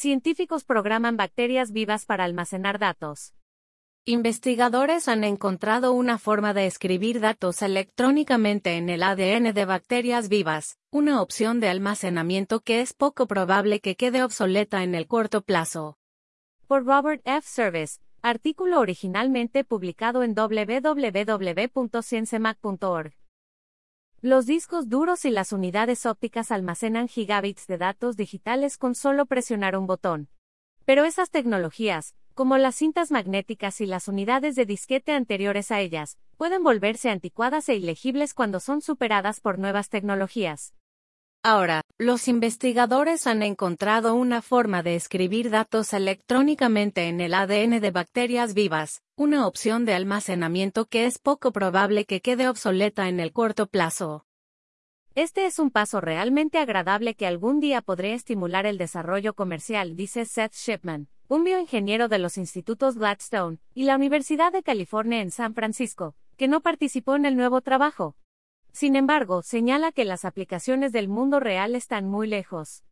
Científicos programan bacterias vivas para almacenar datos. Investigadores han encontrado una forma de escribir datos electrónicamente en el ADN de bacterias vivas, una opción de almacenamiento que es poco probable que quede obsoleta en el corto plazo. Por Robert F. Service, artículo originalmente publicado en www.ciencemac.org. Los discos duros y las unidades ópticas almacenan gigabits de datos digitales con solo presionar un botón. Pero esas tecnologías, como las cintas magnéticas y las unidades de disquete anteriores a ellas, pueden volverse anticuadas e ilegibles cuando son superadas por nuevas tecnologías. Ahora, los investigadores han encontrado una forma de escribir datos electrónicamente en el ADN de bacterias vivas, una opción de almacenamiento que es poco probable que quede obsoleta en el corto plazo. Este es un paso realmente agradable que algún día podría estimular el desarrollo comercial, dice Seth Shipman, un bioingeniero de los institutos Gladstone y la Universidad de California en San Francisco, que no participó en el nuevo trabajo. Sin embargo, señala que las aplicaciones del mundo real están muy lejos.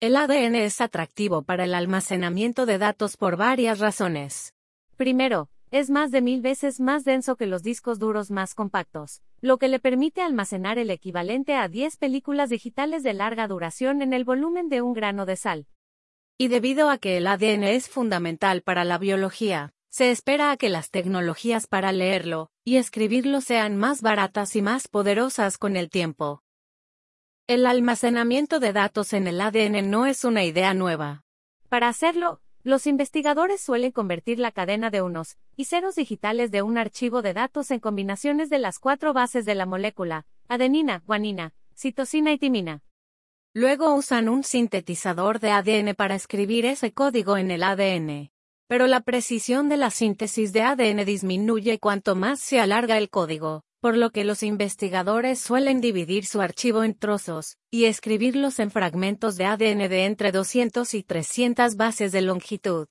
El ADN es atractivo para el almacenamiento de datos por varias razones. Primero, es más de mil veces más denso que los discos duros más compactos, lo que le permite almacenar el equivalente a 10 películas digitales de larga duración en el volumen de un grano de sal. Y debido a que el ADN es fundamental para la biología, se espera a que las tecnologías para leerlo y escribirlo sean más baratas y más poderosas con el tiempo. El almacenamiento de datos en el ADN no es una idea nueva. Para hacerlo, los investigadores suelen convertir la cadena de unos y ceros digitales de un archivo de datos en combinaciones de las cuatro bases de la molécula, adenina, guanina, citosina y timina. Luego usan un sintetizador de ADN para escribir ese código en el ADN pero la precisión de la síntesis de ADN disminuye cuanto más se alarga el código, por lo que los investigadores suelen dividir su archivo en trozos y escribirlos en fragmentos de ADN de entre 200 y 300 bases de longitud.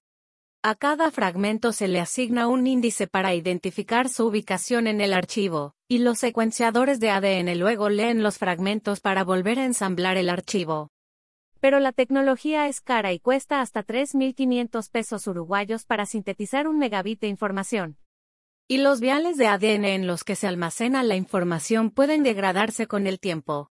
A cada fragmento se le asigna un índice para identificar su ubicación en el archivo, y los secuenciadores de ADN luego leen los fragmentos para volver a ensamblar el archivo pero la tecnología es cara y cuesta hasta 3.500 pesos uruguayos para sintetizar un megabit de información. Y los viales de ADN en los que se almacena la información pueden degradarse con el tiempo.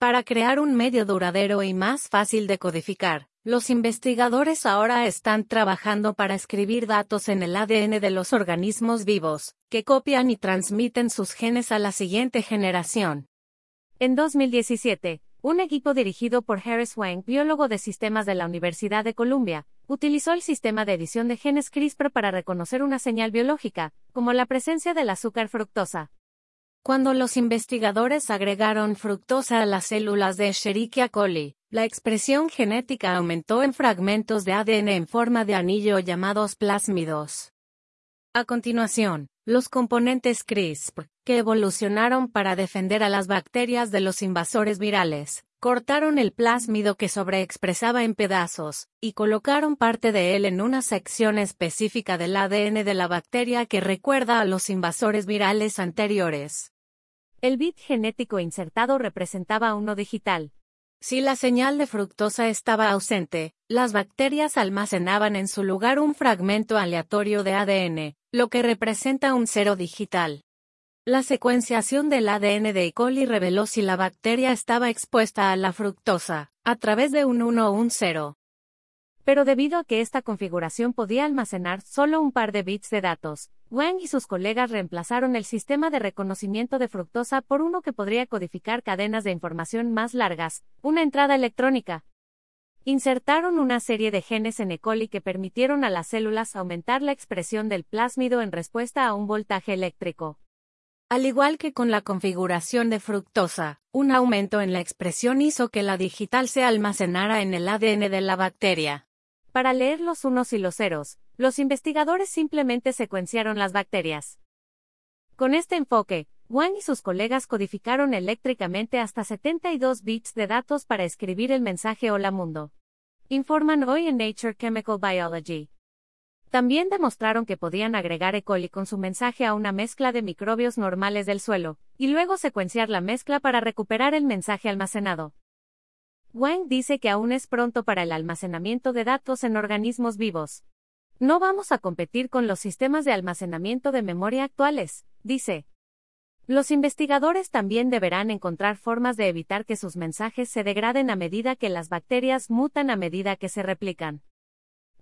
Para crear un medio duradero y más fácil de codificar, los investigadores ahora están trabajando para escribir datos en el ADN de los organismos vivos, que copian y transmiten sus genes a la siguiente generación. En 2017, un equipo dirigido por Harris Wang, biólogo de sistemas de la Universidad de Columbia, utilizó el sistema de edición de genes CRISPR para reconocer una señal biológica, como la presencia del azúcar fructosa. Cuando los investigadores agregaron fructosa a las células de Escherichia coli, la expresión genética aumentó en fragmentos de ADN en forma de anillo llamados plásmidos. A continuación, los componentes CRISPR, que evolucionaron para defender a las bacterias de los invasores virales, cortaron el plásmido que sobreexpresaba en pedazos, y colocaron parte de él en una sección específica del ADN de la bacteria que recuerda a los invasores virales anteriores. El bit genético insertado representaba uno digital. Si la señal de fructosa estaba ausente, las bacterias almacenaban en su lugar un fragmento aleatorio de ADN, lo que representa un cero digital. La secuenciación del ADN de E. coli reveló si la bacteria estaba expuesta a la fructosa, a través de un 1 o un 0. Pero debido a que esta configuración podía almacenar solo un par de bits de datos, Wang y sus colegas reemplazaron el sistema de reconocimiento de fructosa por uno que podría codificar cadenas de información más largas, una entrada electrónica. Insertaron una serie de genes en E. coli que permitieron a las células aumentar la expresión del plásmido en respuesta a un voltaje eléctrico. Al igual que con la configuración de fructosa, un aumento en la expresión hizo que la digital se almacenara en el ADN de la bacteria. Para leer los unos y los ceros, los investigadores simplemente secuenciaron las bacterias. Con este enfoque, Wang y sus colegas codificaron eléctricamente hasta 72 bits de datos para escribir el mensaje Hola Mundo. Informan hoy en Nature Chemical Biology. También demostraron que podían agregar E. coli con su mensaje a una mezcla de microbios normales del suelo, y luego secuenciar la mezcla para recuperar el mensaje almacenado. Wang dice que aún es pronto para el almacenamiento de datos en organismos vivos. No vamos a competir con los sistemas de almacenamiento de memoria actuales, dice. Los investigadores también deberán encontrar formas de evitar que sus mensajes se degraden a medida que las bacterias mutan a medida que se replican.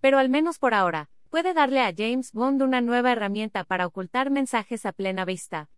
Pero al menos por ahora, puede darle a James Bond una nueva herramienta para ocultar mensajes a plena vista.